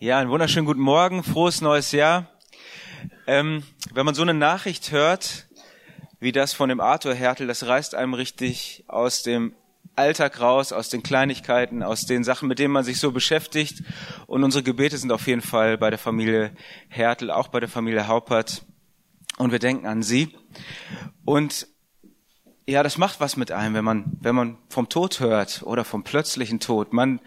Ja, einen wunderschönen guten Morgen, frohes neues Jahr. Ähm, wenn man so eine Nachricht hört, wie das von dem Arthur Hertel, das reißt einem richtig aus dem Alltag raus, aus den Kleinigkeiten, aus den Sachen, mit denen man sich so beschäftigt. Und unsere Gebete sind auf jeden Fall bei der Familie Hertel, auch bei der Familie Haupert. Und wir denken an sie. Und ja, das macht was mit einem, wenn man, wenn man vom Tod hört oder vom plötzlichen Tod. Man,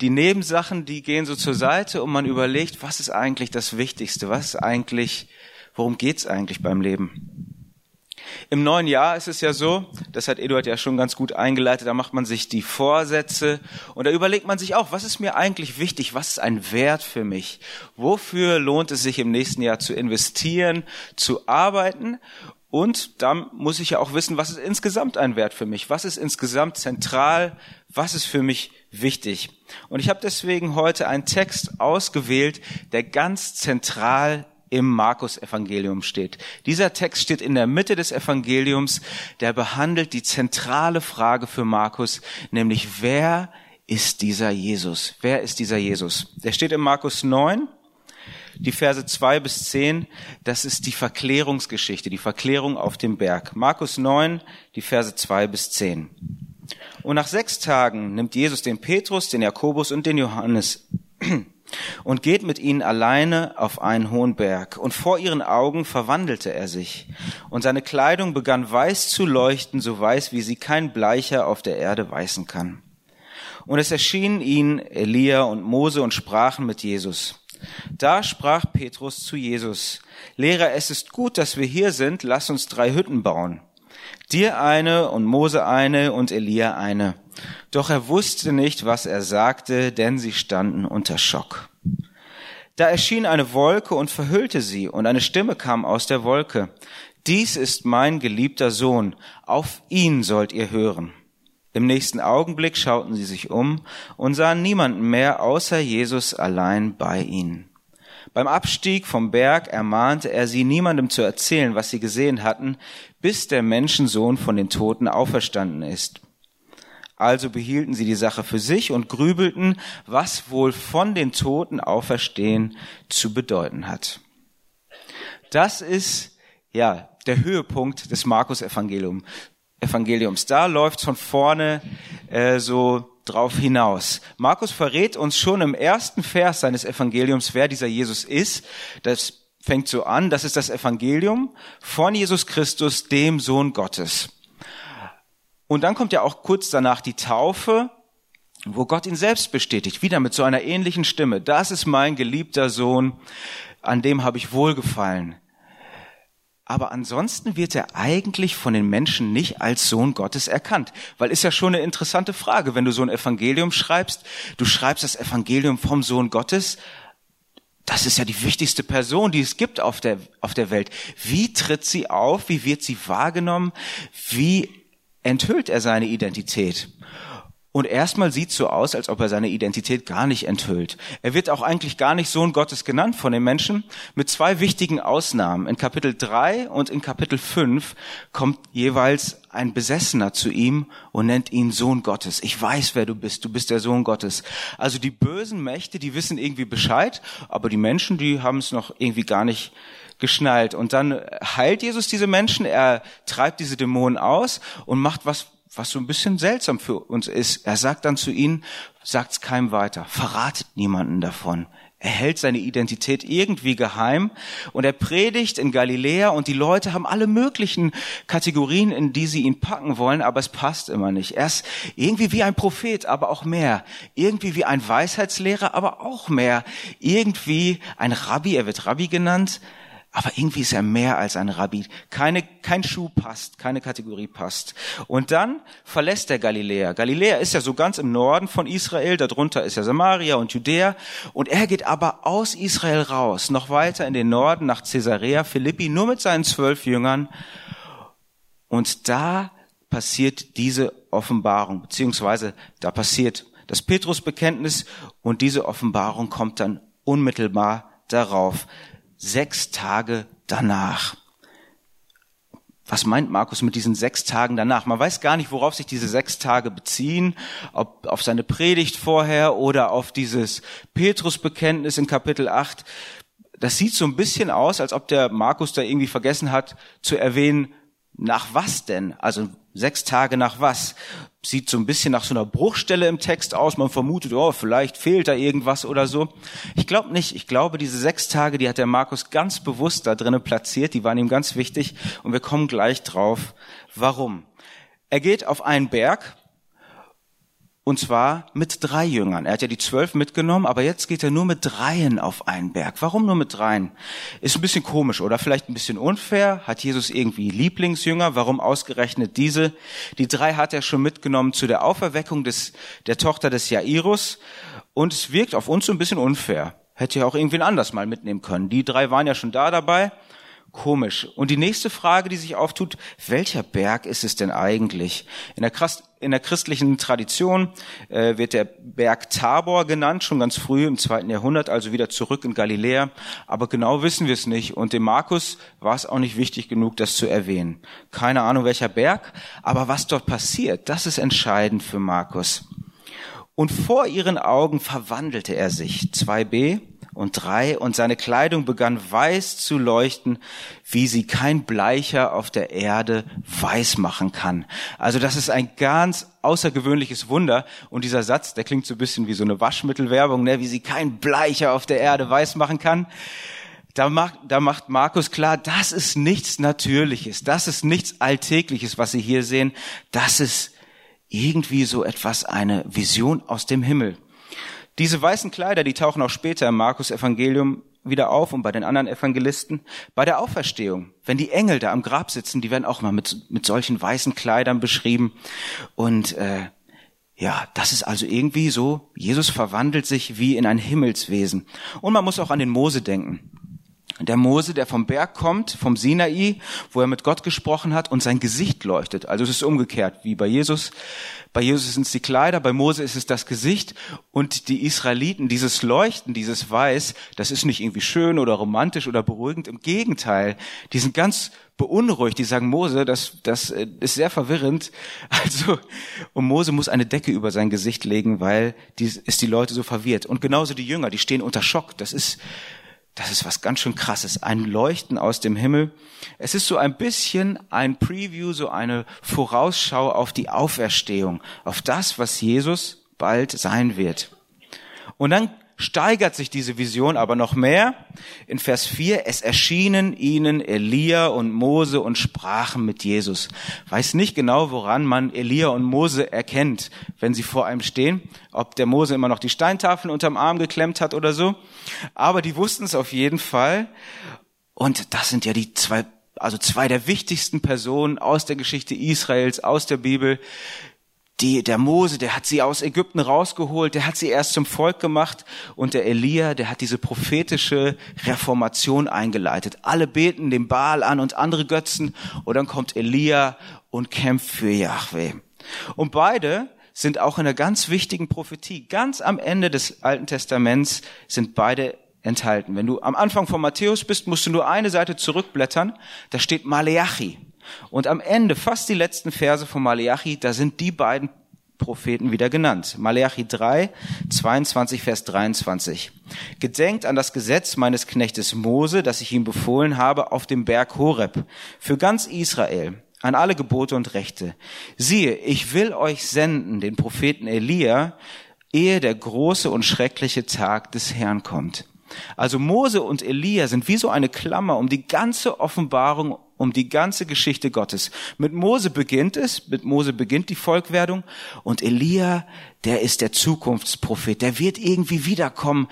die Nebensachen, die gehen so zur Seite und man überlegt, was ist eigentlich das Wichtigste? Was ist eigentlich, worum geht's eigentlich beim Leben? Im neuen Jahr ist es ja so, das hat Eduard ja schon ganz gut eingeleitet, da macht man sich die Vorsätze und da überlegt man sich auch, was ist mir eigentlich wichtig? Was ist ein Wert für mich? Wofür lohnt es sich im nächsten Jahr zu investieren, zu arbeiten? Und da muss ich ja auch wissen, was ist insgesamt ein Wert für mich? Was ist insgesamt zentral? Was ist für mich wichtig? Und ich habe deswegen heute einen Text ausgewählt, der ganz zentral im Markus-Evangelium steht. Dieser Text steht in der Mitte des Evangeliums, der behandelt die zentrale Frage für Markus, nämlich wer ist dieser Jesus? Wer ist dieser Jesus? Der steht in Markus 9 die Verse zwei bis zehn, das ist die Verklärungsgeschichte, die Verklärung auf dem Berg. Markus 9, die Verse zwei bis zehn. Und nach sechs Tagen nimmt Jesus den Petrus, den Jakobus und den Johannes und geht mit ihnen alleine auf einen hohen Berg. Und vor ihren Augen verwandelte er sich. Und seine Kleidung begann weiß zu leuchten, so weiß, wie sie kein Bleicher auf der Erde weißen kann. Und es erschienen ihnen Elia und Mose und sprachen mit Jesus. Da sprach Petrus zu Jesus, Lehrer, es ist gut, dass wir hier sind, lass uns drei Hütten bauen. Dir eine und Mose eine und Elia eine. Doch er wusste nicht, was er sagte, denn sie standen unter Schock. Da erschien eine Wolke und verhüllte sie, und eine Stimme kam aus der Wolke. Dies ist mein geliebter Sohn, auf ihn sollt ihr hören. Im nächsten Augenblick schauten sie sich um und sahen niemanden mehr außer Jesus allein bei ihnen. Beim Abstieg vom Berg ermahnte er sie, niemandem zu erzählen, was sie gesehen hatten, bis der Menschensohn von den Toten auferstanden ist. Also behielten sie die Sache für sich und grübelten, was wohl von den Toten auferstehen zu bedeuten hat. Das ist, ja, der Höhepunkt des Markus-Evangeliums. Evangeliums. Da läuft von vorne äh, so drauf hinaus. Markus verrät uns schon im ersten Vers seines Evangeliums, wer dieser Jesus ist. Das fängt so an, das ist das Evangelium von Jesus Christus, dem Sohn Gottes. Und dann kommt ja auch kurz danach die Taufe, wo Gott ihn selbst bestätigt, wieder mit so einer ähnlichen Stimme. Das ist mein geliebter Sohn, an dem habe ich wohlgefallen. Aber ansonsten wird er eigentlich von den Menschen nicht als Sohn Gottes erkannt. Weil ist ja schon eine interessante Frage, wenn du so ein Evangelium schreibst, du schreibst das Evangelium vom Sohn Gottes, das ist ja die wichtigste Person, die es gibt auf der, auf der Welt. Wie tritt sie auf? Wie wird sie wahrgenommen? Wie enthüllt er seine Identität? Und erstmal sieht so aus, als ob er seine Identität gar nicht enthüllt. Er wird auch eigentlich gar nicht Sohn Gottes genannt von den Menschen, mit zwei wichtigen Ausnahmen. In Kapitel 3 und in Kapitel 5 kommt jeweils ein Besessener zu ihm und nennt ihn Sohn Gottes. Ich weiß, wer du bist. Du bist der Sohn Gottes. Also die bösen Mächte, die wissen irgendwie Bescheid, aber die Menschen, die haben es noch irgendwie gar nicht geschnallt. Und dann heilt Jesus diese Menschen, er treibt diese Dämonen aus und macht was was so ein bisschen seltsam für uns ist. Er sagt dann zu ihnen, sagt's keinem weiter, verratet niemanden davon. Er hält seine Identität irgendwie geheim und er predigt in Galiläa und die Leute haben alle möglichen Kategorien, in die sie ihn packen wollen, aber es passt immer nicht. Er ist irgendwie wie ein Prophet, aber auch mehr. Irgendwie wie ein Weisheitslehrer, aber auch mehr. Irgendwie ein Rabbi, er wird Rabbi genannt, aber irgendwie ist er mehr als ein Rabbi. Keine, kein Schuh passt, keine Kategorie passt. Und dann verlässt er Galiläa. Galiläa ist ja so ganz im Norden von Israel, darunter ist ja Samaria und Judäa. Und er geht aber aus Israel raus, noch weiter in den Norden nach Caesarea Philippi, nur mit seinen zwölf Jüngern. Und da passiert diese Offenbarung, beziehungsweise da passiert das Petrusbekenntnis und diese Offenbarung kommt dann unmittelbar darauf sechs Tage danach. was meint Markus mit diesen sechs Tagen danach? Man weiß gar nicht, worauf sich diese sechs Tage beziehen, ob auf seine Predigt vorher oder auf dieses Petrusbekenntnis in Kapitel 8. Das sieht so ein bisschen aus, als ob der Markus da irgendwie vergessen hat zu erwähnen, nach was denn? Also sechs Tage nach was? Sieht so ein bisschen nach so einer Bruchstelle im Text aus. Man vermutet, oh, vielleicht fehlt da irgendwas oder so. Ich glaube nicht. Ich glaube, diese sechs Tage, die hat der Markus ganz bewusst da drinnen platziert. Die waren ihm ganz wichtig. Und wir kommen gleich drauf. Warum? Er geht auf einen Berg und zwar mit drei Jüngern. Er hat ja die zwölf mitgenommen, aber jetzt geht er nur mit dreien auf einen Berg. Warum nur mit dreien? Ist ein bisschen komisch oder vielleicht ein bisschen unfair. Hat Jesus irgendwie Lieblingsjünger? Warum ausgerechnet diese? Die drei hat er schon mitgenommen zu der Auferweckung des, der Tochter des Jairus. Und es wirkt auf uns so ein bisschen unfair. Hätte ja auch irgendwen anders mal mitnehmen können. Die drei waren ja schon da dabei komisch. Und die nächste Frage, die sich auftut, welcher Berg ist es denn eigentlich? In der, in der christlichen Tradition äh, wird der Berg Tabor genannt, schon ganz früh im zweiten Jahrhundert, also wieder zurück in Galiläa. Aber genau wissen wir es nicht. Und dem Markus war es auch nicht wichtig genug, das zu erwähnen. Keine Ahnung, welcher Berg, aber was dort passiert, das ist entscheidend für Markus. Und vor ihren Augen verwandelte er sich. 2b und drei und seine Kleidung begann weiß zu leuchten, wie sie kein Bleicher auf der Erde weiß machen kann. Also das ist ein ganz außergewöhnliches Wunder und dieser Satz, der klingt so ein bisschen wie so eine Waschmittelwerbung, ne? wie sie kein Bleicher auf der Erde weiß machen kann. Da macht, da macht Markus klar, das ist nichts Natürliches, das ist nichts Alltägliches, was Sie hier sehen, das ist irgendwie so etwas, eine Vision aus dem Himmel. Diese weißen Kleider, die tauchen auch später im Markus Evangelium wieder auf und bei den anderen Evangelisten. Bei der Auferstehung, wenn die Engel da am Grab sitzen, die werden auch mal mit, mit solchen weißen Kleidern beschrieben. Und äh, ja, das ist also irgendwie so, Jesus verwandelt sich wie in ein Himmelswesen. Und man muss auch an den Mose denken. Der Mose, der vom Berg kommt, vom Sinai, wo er mit Gott gesprochen hat und sein Gesicht leuchtet. Also es ist umgekehrt, wie bei Jesus. Bei Jesus sind es die Kleider, bei Mose ist es das Gesicht und die Israeliten, dieses Leuchten, dieses Weiß, das ist nicht irgendwie schön oder romantisch oder beruhigend. Im Gegenteil, die sind ganz beunruhigt. Die sagen, Mose, das, das äh, ist sehr verwirrend. Also, und Mose muss eine Decke über sein Gesicht legen, weil die, ist die Leute so verwirrt. Und genauso die Jünger, die stehen unter Schock. Das ist, das ist was ganz schön krasses. Ein Leuchten aus dem Himmel. Es ist so ein bisschen ein Preview, so eine Vorausschau auf die Auferstehung, auf das, was Jesus bald sein wird. Und dann steigert sich diese Vision aber noch mehr. In Vers 4, es erschienen ihnen Elia und Mose und sprachen mit Jesus. Weiß nicht genau, woran man Elia und Mose erkennt, wenn sie vor einem stehen, ob der Mose immer noch die Steintafeln unterm Arm geklemmt hat oder so. Aber die wussten es auf jeden Fall. Und das sind ja die zwei, also zwei der wichtigsten Personen aus der Geschichte Israels, aus der Bibel, die, der Mose, der hat sie aus Ägypten rausgeholt, der hat sie erst zum Volk gemacht und der Elia, der hat diese prophetische Reformation eingeleitet. Alle beten den Baal an und andere Götzen und dann kommt Elia und kämpft für Yahweh. Und beide sind auch in einer ganz wichtigen Prophetie. Ganz am Ende des Alten Testaments sind beide enthalten. Wenn du am Anfang von Matthäus bist, musst du nur eine Seite zurückblättern. Da steht Maleachi. Und am Ende, fast die letzten Verse von Maleachi, da sind die beiden Propheten wieder genannt. Maleachi 3, 22, Vers 23. Gedenkt an das Gesetz meines Knechtes Mose, das ich ihm befohlen habe auf dem Berg Horeb, für ganz Israel, an alle Gebote und Rechte. Siehe, ich will euch senden, den Propheten Elia, ehe der große und schreckliche Tag des Herrn kommt. Also Mose und Elia sind wie so eine Klammer um die ganze Offenbarung um die ganze Geschichte Gottes. Mit Mose beginnt es, mit Mose beginnt die Volkwerdung und Elia, der ist der Zukunftsprophet, der wird irgendwie wiederkommen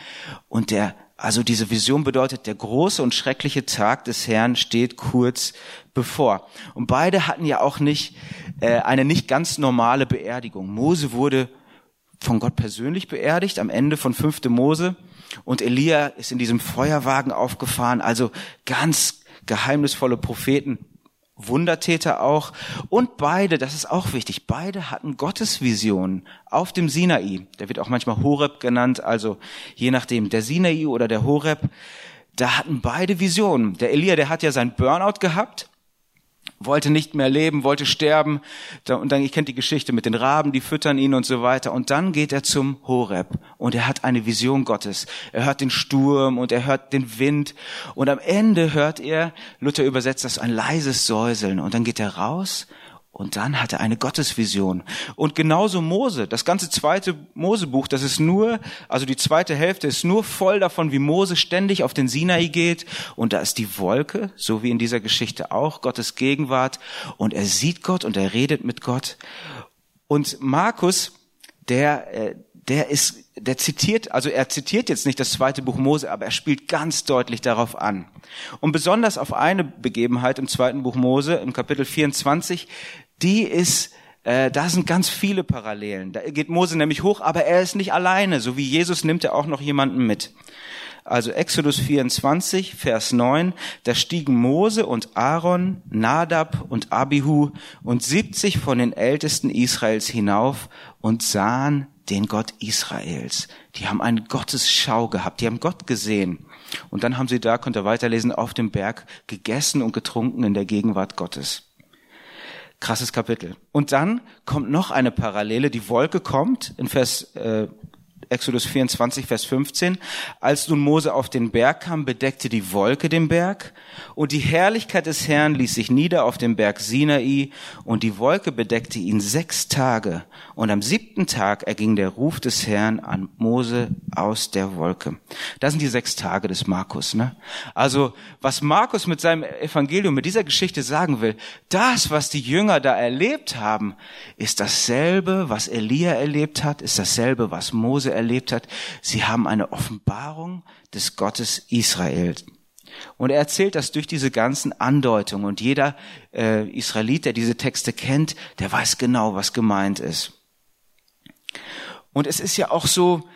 und der, also diese Vision bedeutet, der große und schreckliche Tag des Herrn steht kurz bevor. Und beide hatten ja auch nicht äh, eine nicht ganz normale Beerdigung. Mose wurde von Gott persönlich beerdigt am Ende von 5. Mose und Elia ist in diesem Feuerwagen aufgefahren, also ganz geheimnisvolle Propheten, Wundertäter auch. Und beide, das ist auch wichtig, beide hatten Gottesvisionen auf dem Sinai. Der wird auch manchmal Horeb genannt, also je nachdem, der Sinai oder der Horeb. Da hatten beide Visionen. Der Elia, der hat ja sein Burnout gehabt, wollte nicht mehr leben, wollte sterben. Und dann, ich kennt die Geschichte mit den Raben, die füttern ihn und so weiter. Und dann geht er zum Horeb und er hat eine Vision Gottes. Er hört den Sturm und er hört den Wind. Und am Ende hört er, Luther übersetzt das, ein leises Säuseln. Und dann geht er raus und dann hat er eine Gottesvision. Und genauso Mose, das ganze zweite Mosebuch, das ist nur, also die zweite Hälfte ist nur voll davon, wie Mose ständig auf den Sinai geht. Und da ist die Wolke, so wie in dieser Geschichte auch, Gottes Gegenwart. Und er sieht Gott und er redet mit Gott. Und Markus, der, äh, der ist, der zitiert, also er zitiert jetzt nicht das zweite Buch Mose, aber er spielt ganz deutlich darauf an. Und besonders auf eine Begebenheit im zweiten Buch Mose, im Kapitel 24, die ist, äh, da sind ganz viele Parallelen. Da geht Mose nämlich hoch, aber er ist nicht alleine. So wie Jesus nimmt er auch noch jemanden mit. Also Exodus 24, Vers 9, da stiegen Mose und Aaron, Nadab und Abihu und 70 von den Ältesten Israels hinauf und sahen den Gott Israels. Die haben eine Gottesschau gehabt, die haben Gott gesehen. Und dann haben sie da, könnt ihr weiterlesen, auf dem Berg gegessen und getrunken in der Gegenwart Gottes. Krasses Kapitel. Und dann kommt noch eine Parallele. Die Wolke kommt in Vers äh, Exodus 24, Vers 15. Als nun Mose auf den Berg kam, bedeckte die Wolke den Berg und die Herrlichkeit des Herrn ließ sich nieder auf dem Berg Sinai und die Wolke bedeckte ihn sechs Tage. Und am siebten Tag erging der Ruf des Herrn an Mose aus der Wolke. Das sind die sechs Tage des Markus. Ne? Also was Markus mit seinem Evangelium, mit dieser Geschichte sagen will, das, was die Jünger da erlebt haben, ist dasselbe, was Elia erlebt hat, ist dasselbe, was Mose erlebt hat. Sie haben eine Offenbarung des Gottes Israel. Und er erzählt das durch diese ganzen Andeutungen. Und jeder äh, Israelit, der diese Texte kennt, der weiß genau, was gemeint ist. Und es ist ja auch so,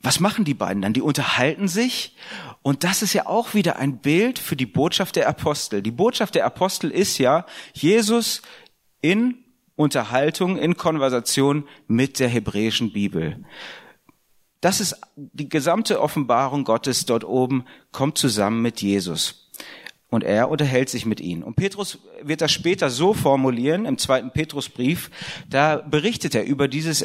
was machen die beiden dann? Die unterhalten sich. Und das ist ja auch wieder ein Bild für die Botschaft der Apostel. Die Botschaft der Apostel ist ja, Jesus in Unterhaltung, in Konversation mit der hebräischen Bibel. Das ist die gesamte Offenbarung Gottes dort oben, kommt zusammen mit Jesus. Und er unterhält sich mit ihnen. Und Petrus wird das später so formulieren, im zweiten Petrusbrief, da berichtet er über dieses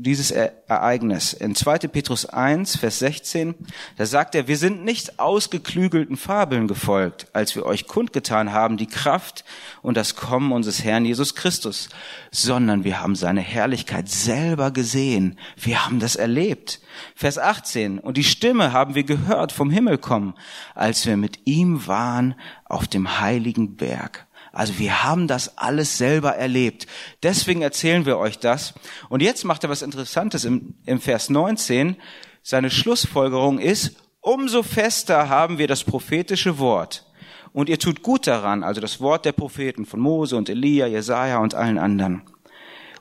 dieses Ereignis. In 2. Petrus 1, Vers 16, da sagt er, wir sind nicht ausgeklügelten Fabeln gefolgt, als wir euch kundgetan haben, die Kraft und das Kommen unseres Herrn Jesus Christus, sondern wir haben seine Herrlichkeit selber gesehen. Wir haben das erlebt. Vers 18, und die Stimme haben wir gehört vom Himmel kommen, als wir mit ihm waren auf dem heiligen Berg. Also wir haben das alles selber erlebt. Deswegen erzählen wir euch das. Und jetzt macht er was Interessantes im, im Vers 19. Seine Schlussfolgerung ist, umso fester haben wir das prophetische Wort. Und ihr tut gut daran, also das Wort der Propheten von Mose und Elia, Jesaja und allen anderen.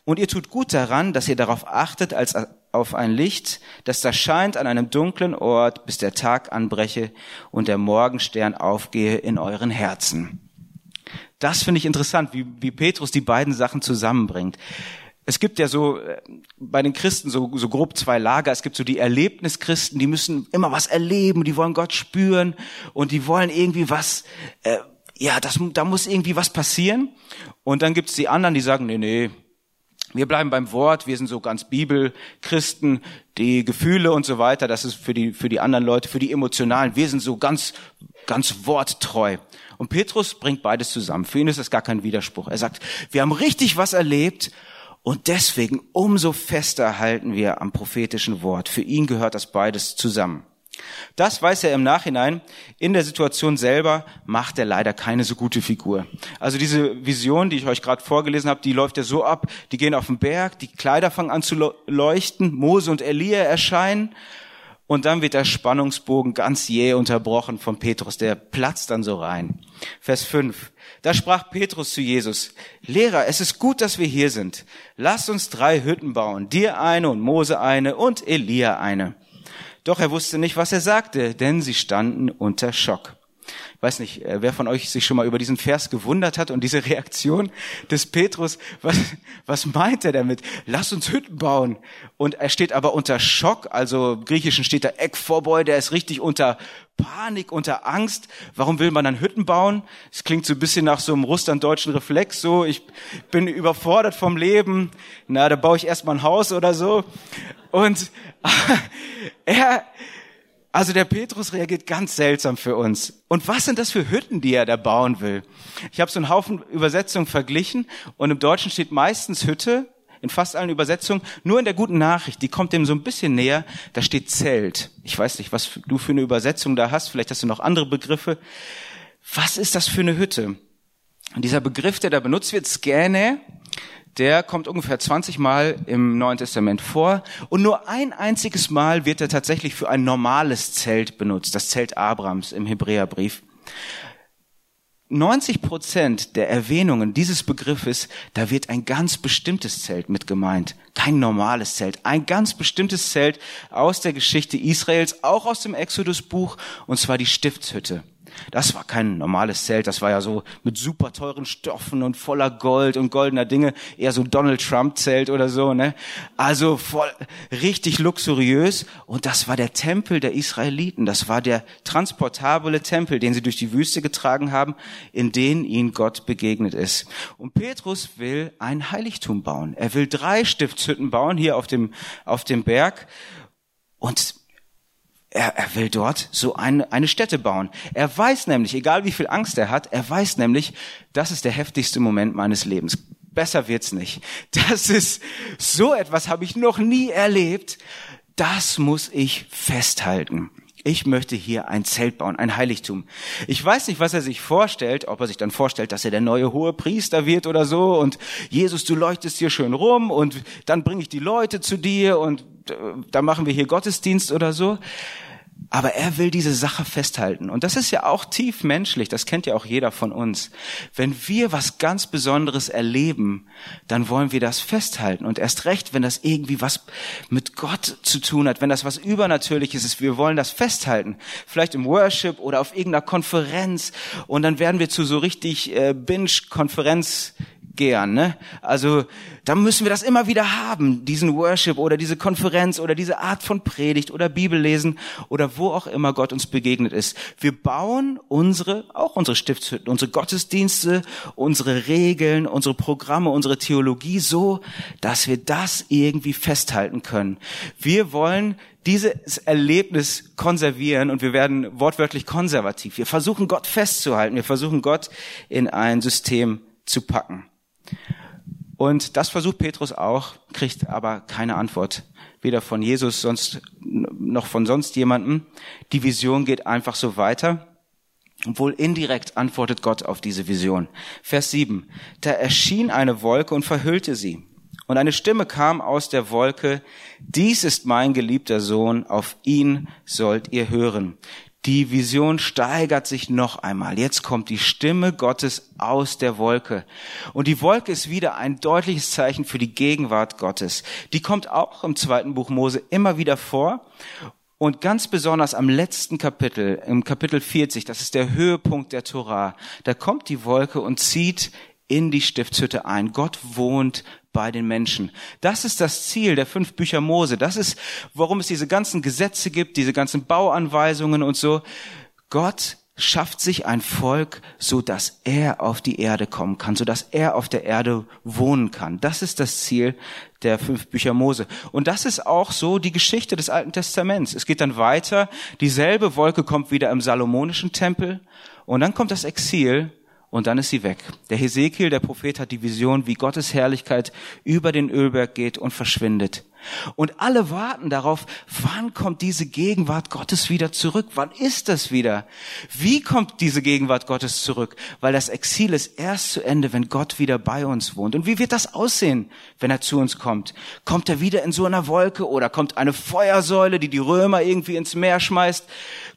Und ihr tut gut daran, dass ihr darauf achtet, als auf ein Licht, das da scheint an einem dunklen Ort, bis der Tag anbreche und der Morgenstern aufgehe in euren Herzen. Das finde ich interessant, wie, wie Petrus die beiden Sachen zusammenbringt. Es gibt ja so äh, bei den Christen so, so grob zwei Lager. Es gibt so die Erlebnischristen, die müssen immer was erleben, die wollen Gott spüren und die wollen irgendwie was, äh, ja, das, da muss irgendwie was passieren. Und dann gibt es die anderen, die sagen, nee, nee, wir bleiben beim Wort, wir sind so ganz Bibelchristen, die Gefühle und so weiter, das ist für die, für die anderen Leute, für die Emotionalen, wir sind so ganz, ganz worttreu. Und Petrus bringt beides zusammen. Für ihn ist das gar kein Widerspruch. Er sagt, wir haben richtig was erlebt und deswegen umso fester halten wir am prophetischen Wort. Für ihn gehört das beides zusammen. Das weiß er im Nachhinein. In der Situation selber macht er leider keine so gute Figur. Also diese Vision, die ich euch gerade vorgelesen habe, die läuft ja so ab. Die gehen auf den Berg, die Kleider fangen an zu leuchten, Mose und Elia erscheinen und dann wird der Spannungsbogen ganz jäh unterbrochen von Petrus, der platzt dann so rein. Vers 5. Da sprach Petrus zu Jesus, Lehrer, es ist gut, dass wir hier sind. Lass uns drei Hütten bauen, dir eine und Mose eine und Elia eine. Doch er wusste nicht, was er sagte, denn sie standen unter Schock. Weiß nicht, äh, wer von euch sich schon mal über diesen Vers gewundert hat und diese Reaktion des Petrus, was, was meint er damit? Lass uns Hütten bauen. Und er steht aber unter Schock, also im Griechischen steht da Ekphoboi, der ist richtig unter Panik, unter Angst. Warum will man dann Hütten bauen? Es klingt so ein bisschen nach so einem russlanddeutschen Reflex, so, ich bin überfordert vom Leben, na, da baue ich erstmal ein Haus oder so. Und er, also der Petrus reagiert ganz seltsam für uns. Und was sind das für Hütten, die er da bauen will? Ich habe so einen Haufen Übersetzungen verglichen und im Deutschen steht meistens Hütte in fast allen Übersetzungen, nur in der guten Nachricht, die kommt dem so ein bisschen näher, da steht Zelt. Ich weiß nicht, was du für eine Übersetzung da hast, vielleicht hast du noch andere Begriffe. Was ist das für eine Hütte? Und dieser Begriff, der da benutzt wird, Skäne, der kommt ungefähr 20 Mal im Neuen Testament vor und nur ein einziges Mal wird er tatsächlich für ein normales Zelt benutzt, das Zelt Abrams im Hebräerbrief. 90 Prozent der Erwähnungen dieses Begriffes, da wird ein ganz bestimmtes Zelt mit gemeint. Kein normales Zelt. Ein ganz bestimmtes Zelt aus der Geschichte Israels, auch aus dem Exodus-Buch, und zwar die Stiftshütte. Das war kein normales Zelt, das war ja so mit super teuren Stoffen und voller Gold und goldener Dinge, eher so Donald Trump Zelt oder so, ne? Also voll, richtig luxuriös und das war der Tempel der Israeliten, das war der transportable Tempel, den sie durch die Wüste getragen haben, in den ihnen Gott begegnet ist. Und Petrus will ein Heiligtum bauen. Er will drei Stiftshütten bauen hier auf dem auf dem Berg und er, er will dort so eine, eine Stätte bauen. Er weiß nämlich, egal wie viel Angst er hat, er weiß nämlich, das ist der heftigste Moment meines Lebens. Besser wird's nicht. Das ist so etwas habe ich noch nie erlebt. Das muss ich festhalten. Ich möchte hier ein Zelt bauen, ein Heiligtum. Ich weiß nicht, was er sich vorstellt, ob er sich dann vorstellt, dass er der neue hohe Priester wird oder so und Jesus, du leuchtest hier schön rum und dann bringe ich die Leute zu dir und äh, da machen wir hier Gottesdienst oder so. Aber er will diese Sache festhalten. Und das ist ja auch tief menschlich, das kennt ja auch jeder von uns. Wenn wir was ganz Besonderes erleben, dann wollen wir das festhalten. Und erst recht, wenn das irgendwie was mit Gott zu tun hat, wenn das was Übernatürliches ist, wir wollen das festhalten. Vielleicht im Worship oder auf irgendeiner Konferenz. Und dann werden wir zu so richtig äh, Binge-Konferenz gern. Ne? Also da müssen wir das immer wieder haben, diesen Worship oder diese Konferenz oder diese Art von Predigt oder Bibellesen oder wo auch immer Gott uns begegnet ist. Wir bauen unsere, auch unsere Stiftshütten, unsere Gottesdienste, unsere Regeln, unsere Programme, unsere Theologie so, dass wir das irgendwie festhalten können. Wir wollen dieses Erlebnis konservieren und wir werden wortwörtlich konservativ. Wir versuchen Gott festzuhalten. Wir versuchen Gott in ein System zu packen. Und das versucht Petrus auch, kriegt aber keine Antwort. Weder von Jesus sonst, noch von sonst jemandem. Die Vision geht einfach so weiter. Obwohl indirekt antwortet Gott auf diese Vision. Vers 7. Da erschien eine Wolke und verhüllte sie. Und eine Stimme kam aus der Wolke, dies ist mein geliebter Sohn, auf ihn sollt ihr hören. Die Vision steigert sich noch einmal. Jetzt kommt die Stimme Gottes aus der Wolke. Und die Wolke ist wieder ein deutliches Zeichen für die Gegenwart Gottes. Die kommt auch im zweiten Buch Mose immer wieder vor. Und ganz besonders am letzten Kapitel, im Kapitel 40, das ist der Höhepunkt der Torah, da kommt die Wolke und zieht in die Stiftshütte ein. Gott wohnt bei den Menschen. Das ist das Ziel der fünf Bücher Mose. Das ist, warum es diese ganzen Gesetze gibt, diese ganzen Bauanweisungen und so. Gott schafft sich ein Volk, so dass er auf die Erde kommen kann, so dass er auf der Erde wohnen kann. Das ist das Ziel der fünf Bücher Mose. Und das ist auch so die Geschichte des Alten Testaments. Es geht dann weiter. Dieselbe Wolke kommt wieder im Salomonischen Tempel. Und dann kommt das Exil und dann ist sie weg. Der Hesekiel, der Prophet, hat die Vision, wie Gottes Herrlichkeit über den Ölberg geht und verschwindet. Und alle warten darauf, wann kommt diese Gegenwart Gottes wieder zurück? Wann ist das wieder? Wie kommt diese Gegenwart Gottes zurück? Weil das Exil ist erst zu Ende, wenn Gott wieder bei uns wohnt. Und wie wird das aussehen, wenn er zu uns kommt? Kommt er wieder in so einer Wolke oder kommt eine Feuersäule, die die Römer irgendwie ins Meer schmeißt?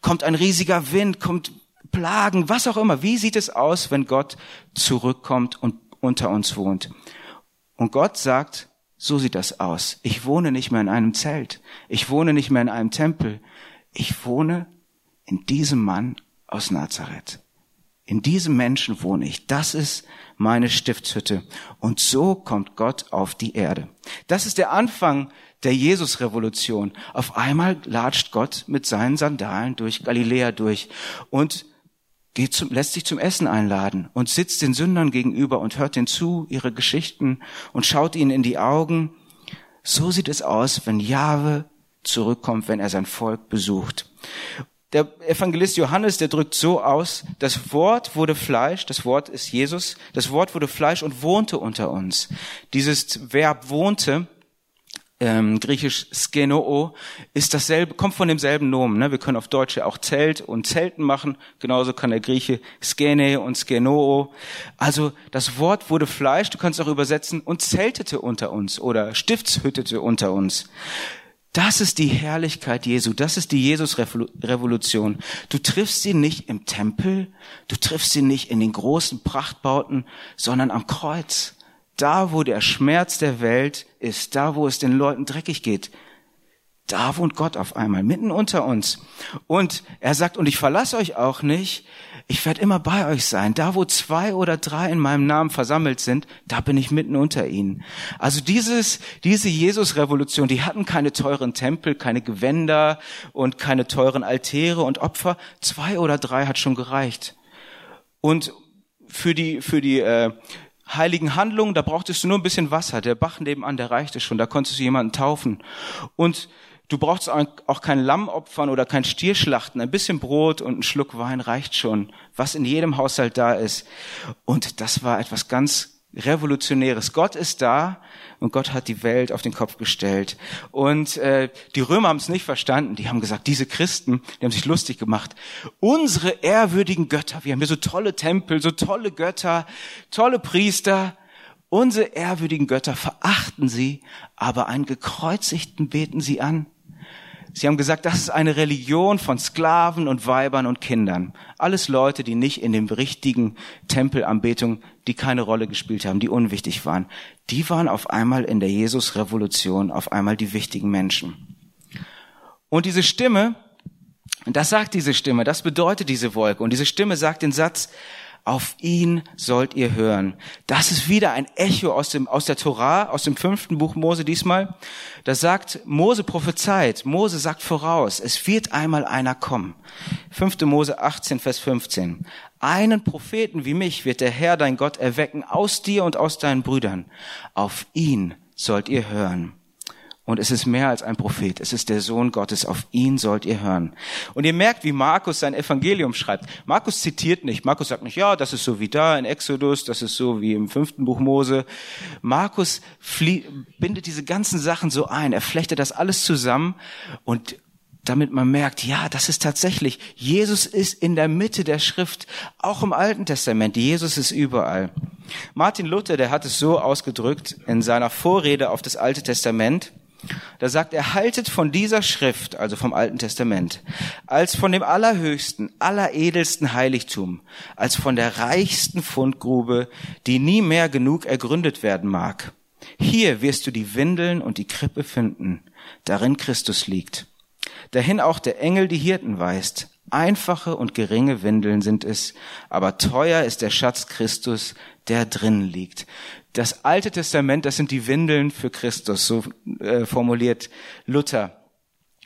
Kommt ein riesiger Wind? Kommt Plagen, was auch immer. Wie sieht es aus, wenn Gott zurückkommt und unter uns wohnt? Und Gott sagt, so sieht das aus. Ich wohne nicht mehr in einem Zelt. Ich wohne nicht mehr in einem Tempel. Ich wohne in diesem Mann aus Nazareth. In diesem Menschen wohne ich. Das ist meine Stiftshütte. Und so kommt Gott auf die Erde. Das ist der Anfang der Jesus-Revolution. Auf einmal latscht Gott mit seinen Sandalen durch Galiläa durch und geht zum, lässt sich zum Essen einladen und sitzt den Sündern gegenüber und hört ihnen zu, ihre Geschichten und schaut ihnen in die Augen. So sieht es aus, wenn Jahwe zurückkommt, wenn er sein Volk besucht. Der Evangelist Johannes, der drückt so aus, das Wort wurde Fleisch, das Wort ist Jesus, das Wort wurde Fleisch und wohnte unter uns. Dieses Verb wohnte ähm, griechisch skenoo, ist dasselbe, kommt von demselben Nomen. Ne? Wir können auf Deutsch ja auch Zelt und Zelten machen. Genauso kann der Grieche skene und skenoo. Also das Wort wurde Fleisch, du kannst auch übersetzen, und zeltete unter uns oder stiftshüttete unter uns. Das ist die Herrlichkeit Jesu, das ist die Jesus-Revolution. Du triffst sie nicht im Tempel, du triffst sie nicht in den großen Prachtbauten, sondern am Kreuz da wo der Schmerz der Welt ist, da wo es den Leuten dreckig geht, da wohnt Gott auf einmal mitten unter uns. Und er sagt, und ich verlasse euch auch nicht, ich werde immer bei euch sein. Da wo zwei oder drei in meinem Namen versammelt sind, da bin ich mitten unter ihnen. Also dieses, diese Jesus-Revolution, die hatten keine teuren Tempel, keine Gewänder und keine teuren Altäre und Opfer. Zwei oder drei hat schon gereicht. Und für die, für die, äh, heiligen Handlungen, da brauchtest du nur ein bisschen Wasser. Der Bach nebenan, der reichte schon, da konntest du jemanden taufen. Und du brauchst auch kein Lamm opfern oder kein Stier schlachten. Ein bisschen Brot und ein Schluck Wein reicht schon, was in jedem Haushalt da ist. Und das war etwas ganz Revolutionäres. Gott ist da und Gott hat die Welt auf den Kopf gestellt. Und äh, die Römer haben es nicht verstanden. Die haben gesagt, diese Christen, die haben sich lustig gemacht. Unsere ehrwürdigen Götter, wir haben hier so tolle Tempel, so tolle Götter, tolle Priester. Unsere ehrwürdigen Götter verachten sie, aber einen gekreuzigten beten sie an. Sie haben gesagt, das ist eine Religion von Sklaven und Weibern und Kindern. Alles Leute, die nicht in dem richtigen Tempelanbetung, die keine Rolle gespielt haben, die unwichtig waren. Die waren auf einmal in der Jesus-Revolution auf einmal die wichtigen Menschen. Und diese Stimme, das sagt diese Stimme, das bedeutet diese Wolke. Und diese Stimme sagt den Satz, auf ihn sollt ihr hören. Das ist wieder ein Echo aus dem, aus der Torah, aus dem fünften Buch Mose diesmal. Das sagt, Mose prophezeit, Mose sagt voraus, es wird einmal einer kommen. 5. Mose 18, Vers 15. Einen Propheten wie mich wird der Herr dein Gott erwecken aus dir und aus deinen Brüdern. Auf ihn sollt ihr hören. Und es ist mehr als ein Prophet. Es ist der Sohn Gottes. Auf ihn sollt ihr hören. Und ihr merkt, wie Markus sein Evangelium schreibt. Markus zitiert nicht. Markus sagt nicht, ja, das ist so wie da in Exodus, das ist so wie im fünften Buch Mose. Markus bindet diese ganzen Sachen so ein. Er flechtet das alles zusammen und damit man merkt, ja, das ist tatsächlich, Jesus ist in der Mitte der Schrift, auch im Alten Testament. Jesus ist überall. Martin Luther, der hat es so ausgedrückt in seiner Vorrede auf das Alte Testament. Da sagt er, haltet von dieser Schrift, also vom Alten Testament, als von dem allerhöchsten, alleredelsten Heiligtum, als von der reichsten Fundgrube, die nie mehr genug ergründet werden mag. Hier wirst du die Windeln und die Krippe finden, darin Christus liegt. Dahin auch der Engel die Hirten weist. Einfache und geringe Windeln sind es, aber teuer ist der Schatz Christus, der drin liegt. Das Alte Testament, das sind die Windeln für Christus, so äh, formuliert Luther.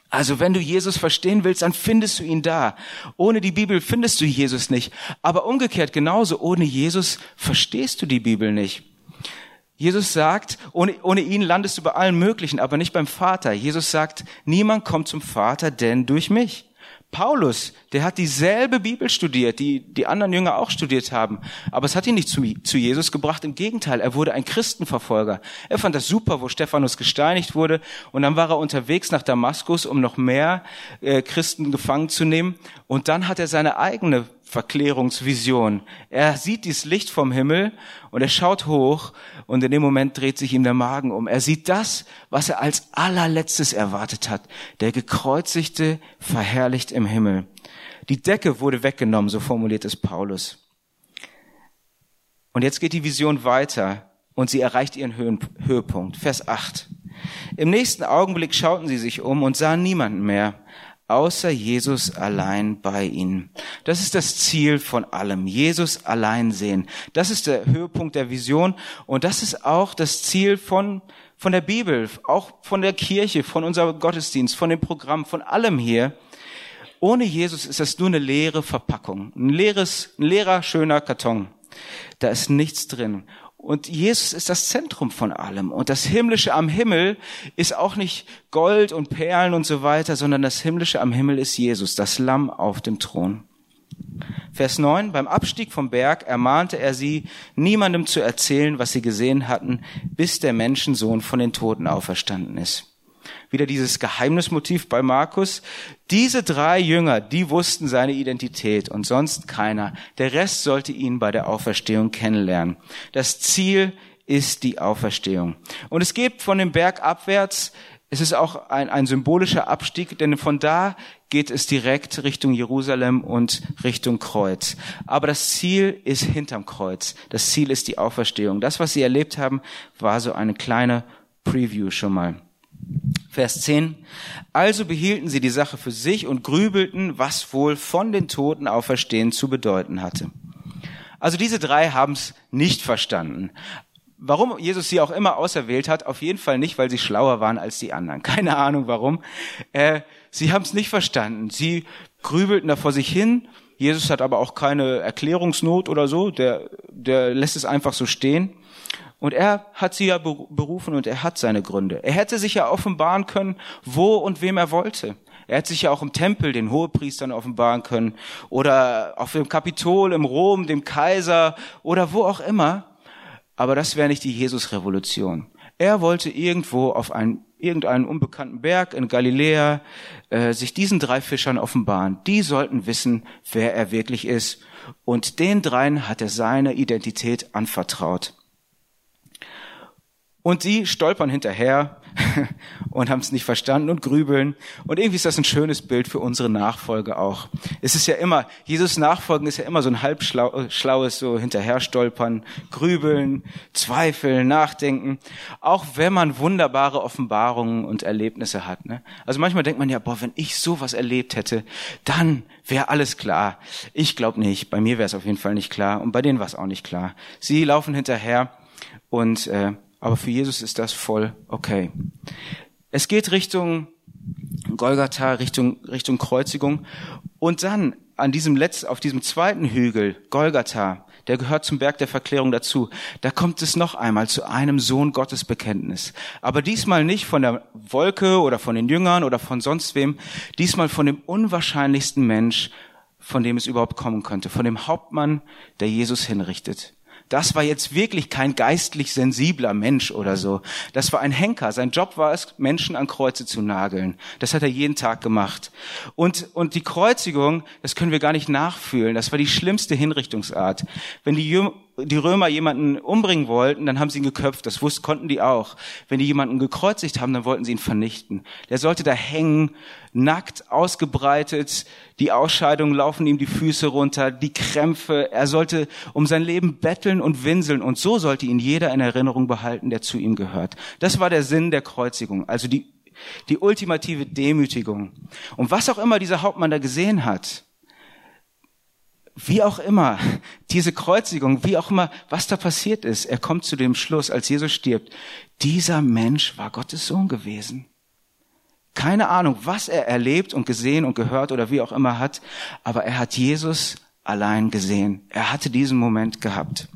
Also wenn du Jesus verstehen willst, dann findest du ihn da. Ohne die Bibel findest du Jesus nicht. Aber umgekehrt genauso, ohne Jesus verstehst du die Bibel nicht. Jesus sagt, ohne, ohne ihn landest du bei allen Möglichen, aber nicht beim Vater. Jesus sagt, niemand kommt zum Vater, denn durch mich. Paulus, der hat dieselbe Bibel studiert, die die anderen Jünger auch studiert haben. Aber es hat ihn nicht zu, zu, Jesus gebracht. Im Gegenteil, er wurde ein Christenverfolger. Er fand das super, wo Stephanus gesteinigt wurde. Und dann war er unterwegs nach Damaskus, um noch mehr äh, Christen gefangen zu nehmen. Und dann hat er seine eigene Verklärungsvision. Er sieht dieses Licht vom Himmel und er schaut hoch und in dem Moment dreht sich ihm der Magen um. Er sieht das, was er als allerletztes erwartet hat. Der gekreuzigte, verherrlicht im Himmel. Die Decke wurde weggenommen, so formuliert es Paulus. Und jetzt geht die Vision weiter und sie erreicht ihren Höhepunkt. Vers 8. Im nächsten Augenblick schauten sie sich um und sahen niemanden mehr. Außer Jesus allein bei ihnen. Das ist das Ziel von allem. Jesus allein sehen. Das ist der Höhepunkt der Vision und das ist auch das Ziel von von der Bibel, auch von der Kirche, von unserem Gottesdienst, von dem Programm, von allem hier. Ohne Jesus ist das nur eine leere Verpackung, ein leeres, ein leerer, schöner Karton. Da ist nichts drin. Und Jesus ist das Zentrum von allem. Und das Himmlische am Himmel ist auch nicht Gold und Perlen und so weiter, sondern das Himmlische am Himmel ist Jesus, das Lamm auf dem Thron. Vers 9, beim Abstieg vom Berg ermahnte er sie, niemandem zu erzählen, was sie gesehen hatten, bis der Menschensohn von den Toten auferstanden ist. Wieder dieses Geheimnismotiv bei Markus. Diese drei Jünger, die wussten seine Identität und sonst keiner. Der Rest sollte ihn bei der Auferstehung kennenlernen. Das Ziel ist die Auferstehung. Und es geht von dem Berg abwärts. Es ist auch ein, ein symbolischer Abstieg, denn von da geht es direkt Richtung Jerusalem und Richtung Kreuz. Aber das Ziel ist hinterm Kreuz. Das Ziel ist die Auferstehung. Das, was sie erlebt haben, war so eine kleine Preview schon mal. Vers 10. Also behielten sie die Sache für sich und grübelten, was wohl von den Toten auferstehen zu bedeuten hatte. Also diese drei haben es nicht verstanden. Warum Jesus sie auch immer auserwählt hat, auf jeden Fall nicht, weil sie schlauer waren als die anderen. Keine Ahnung warum. Äh, sie haben es nicht verstanden. Sie grübelten da vor sich hin. Jesus hat aber auch keine Erklärungsnot oder so. Der, der lässt es einfach so stehen. Und er hat sie ja berufen und er hat seine Gründe. Er hätte sich ja offenbaren können, wo und wem er wollte. Er hätte sich ja auch im Tempel den Hohepriestern offenbaren können oder auf dem Kapitol im Rom, dem Kaiser oder wo auch immer. Aber das wäre nicht die Jesus-Revolution. Er wollte irgendwo auf einen, irgendeinen unbekannten Berg in Galiläa äh, sich diesen drei Fischern offenbaren. Die sollten wissen, wer er wirklich ist. Und den dreien hat er seine Identität anvertraut. Und sie stolpern hinterher und haben es nicht verstanden und grübeln. Und irgendwie ist das ein schönes Bild für unsere Nachfolge auch. Es ist ja immer, Jesus Nachfolgen ist ja immer so ein halbschlaues, so hinterher stolpern, grübeln, zweifeln, nachdenken. Auch wenn man wunderbare Offenbarungen und Erlebnisse hat. Ne? Also manchmal denkt man ja, boah, wenn ich sowas erlebt hätte, dann wäre alles klar. Ich glaube nicht. Bei mir wäre es auf jeden Fall nicht klar. Und bei denen war es auch nicht klar. Sie laufen hinterher und äh, aber für Jesus ist das voll okay. Es geht Richtung Golgatha, Richtung, Richtung Kreuzigung. Und dann an diesem letzten, auf diesem zweiten Hügel, Golgatha, der gehört zum Berg der Verklärung dazu. Da kommt es noch einmal zu einem Sohn Gottes Bekenntnis. Aber diesmal nicht von der Wolke oder von den Jüngern oder von sonst wem. Diesmal von dem unwahrscheinlichsten Mensch, von dem es überhaupt kommen könnte. Von dem Hauptmann, der Jesus hinrichtet. Das war jetzt wirklich kein geistlich sensibler Mensch oder so. Das war ein Henker. Sein Job war es, Menschen an Kreuze zu nageln. Das hat er jeden Tag gemacht. Und, und die Kreuzigung, das können wir gar nicht nachfühlen. Das war die schlimmste Hinrichtungsart. Wenn die die Römer jemanden umbringen wollten, dann haben sie ihn geköpft. Das wussten, konnten die auch. Wenn die jemanden gekreuzigt haben, dann wollten sie ihn vernichten. Der sollte da hängen, nackt, ausgebreitet. Die Ausscheidungen laufen ihm die Füße runter, die Krämpfe. Er sollte um sein Leben betteln und winseln. Und so sollte ihn jeder in Erinnerung behalten, der zu ihm gehört. Das war der Sinn der Kreuzigung. Also die, die ultimative Demütigung. Und was auch immer dieser Hauptmann da gesehen hat, wie auch immer, diese Kreuzigung, wie auch immer, was da passiert ist, er kommt zu dem Schluss, als Jesus stirbt, dieser Mensch war Gottes Sohn gewesen. Keine Ahnung, was er erlebt und gesehen und gehört oder wie auch immer hat, aber er hat Jesus allein gesehen. Er hatte diesen Moment gehabt.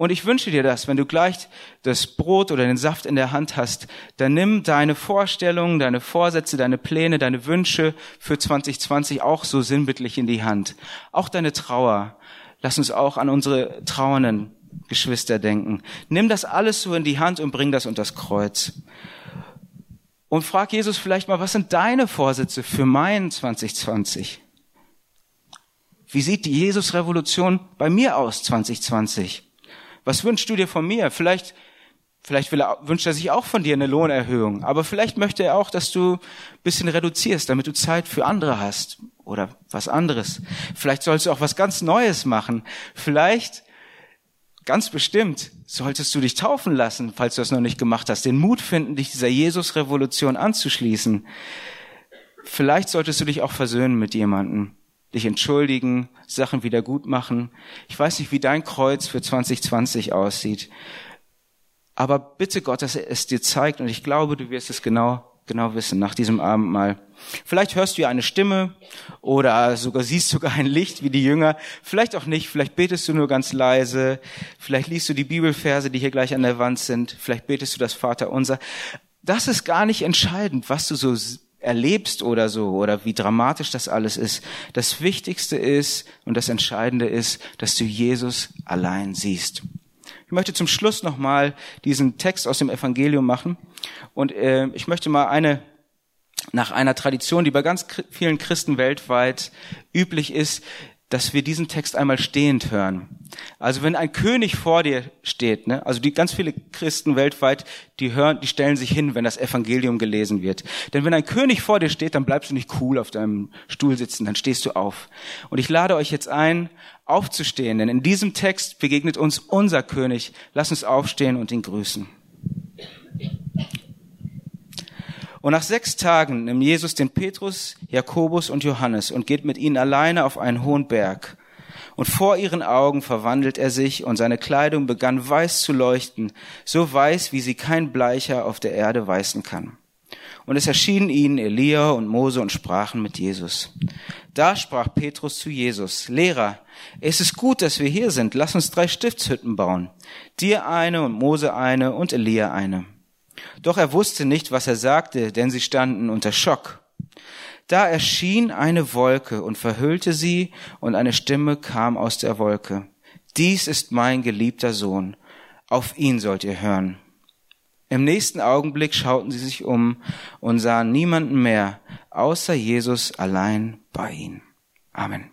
Und ich wünsche dir das, wenn du gleich das Brot oder den Saft in der Hand hast, dann nimm deine Vorstellungen, deine Vorsätze, deine Pläne, deine Wünsche für 2020 auch so sinnbildlich in die Hand. Auch deine Trauer. Lass uns auch an unsere trauernden Geschwister denken. Nimm das alles so in die Hand und bring das unter das Kreuz. Und frag Jesus vielleicht mal, was sind deine Vorsätze für mein 2020? Wie sieht die Jesus-Revolution bei mir aus 2020? Was wünschst du dir von mir? Vielleicht, vielleicht will er, wünscht er sich auch von dir eine Lohnerhöhung, aber vielleicht möchte er auch, dass du bisschen reduzierst, damit du Zeit für andere hast oder was anderes. Vielleicht sollst du auch was ganz Neues machen. Vielleicht, ganz bestimmt, solltest du dich taufen lassen, falls du das noch nicht gemacht hast, den Mut finden, dich dieser Jesus-Revolution anzuschließen. Vielleicht solltest du dich auch versöhnen mit jemandem, dich entschuldigen, Sachen wieder gut machen. Ich weiß nicht, wie dein Kreuz für 2020 aussieht. Aber bitte Gott, dass er es dir zeigt und ich glaube, du wirst es genau genau wissen nach diesem Abendmahl. Vielleicht hörst du ja eine Stimme oder sogar siehst sogar ein Licht wie die Jünger. Vielleicht auch nicht. Vielleicht betest du nur ganz leise. Vielleicht liest du die Bibelverse, die hier gleich an der Wand sind. Vielleicht betest du das Vaterunser. Das ist gar nicht entscheidend, was du so erlebst oder so oder wie dramatisch das alles ist. Das Wichtigste ist und das Entscheidende ist, dass du Jesus allein siehst. Ich möchte zum Schluss nochmal diesen Text aus dem Evangelium machen und äh, ich möchte mal eine nach einer Tradition, die bei ganz vielen Christen weltweit üblich ist, dass wir diesen Text einmal stehend hören. Also wenn ein König vor dir steht, ne, also die ganz viele Christen weltweit, die hören, die stellen sich hin, wenn das Evangelium gelesen wird. Denn wenn ein König vor dir steht, dann bleibst du nicht cool auf deinem Stuhl sitzen, dann stehst du auf. Und ich lade euch jetzt ein, aufzustehen, denn in diesem Text begegnet uns unser König. Lass uns aufstehen und ihn grüßen. Und nach sechs Tagen nimmt Jesus den Petrus, Jakobus und Johannes und geht mit ihnen alleine auf einen hohen Berg. Und vor ihren Augen verwandelt er sich und seine Kleidung begann weiß zu leuchten, so weiß, wie sie kein Bleicher auf der Erde weißen kann. Und es erschienen ihnen Elia und Mose und sprachen mit Jesus. Da sprach Petrus zu Jesus, Lehrer, es ist gut, dass wir hier sind, lass uns drei Stiftshütten bauen, dir eine und Mose eine und Elia eine. Doch er wusste nicht, was er sagte, denn sie standen unter Schock. Da erschien eine Wolke und verhüllte sie, und eine Stimme kam aus der Wolke. Dies ist mein geliebter Sohn, auf ihn sollt ihr hören. Im nächsten Augenblick schauten sie sich um und sahen niemanden mehr, außer Jesus allein bei ihnen. Amen.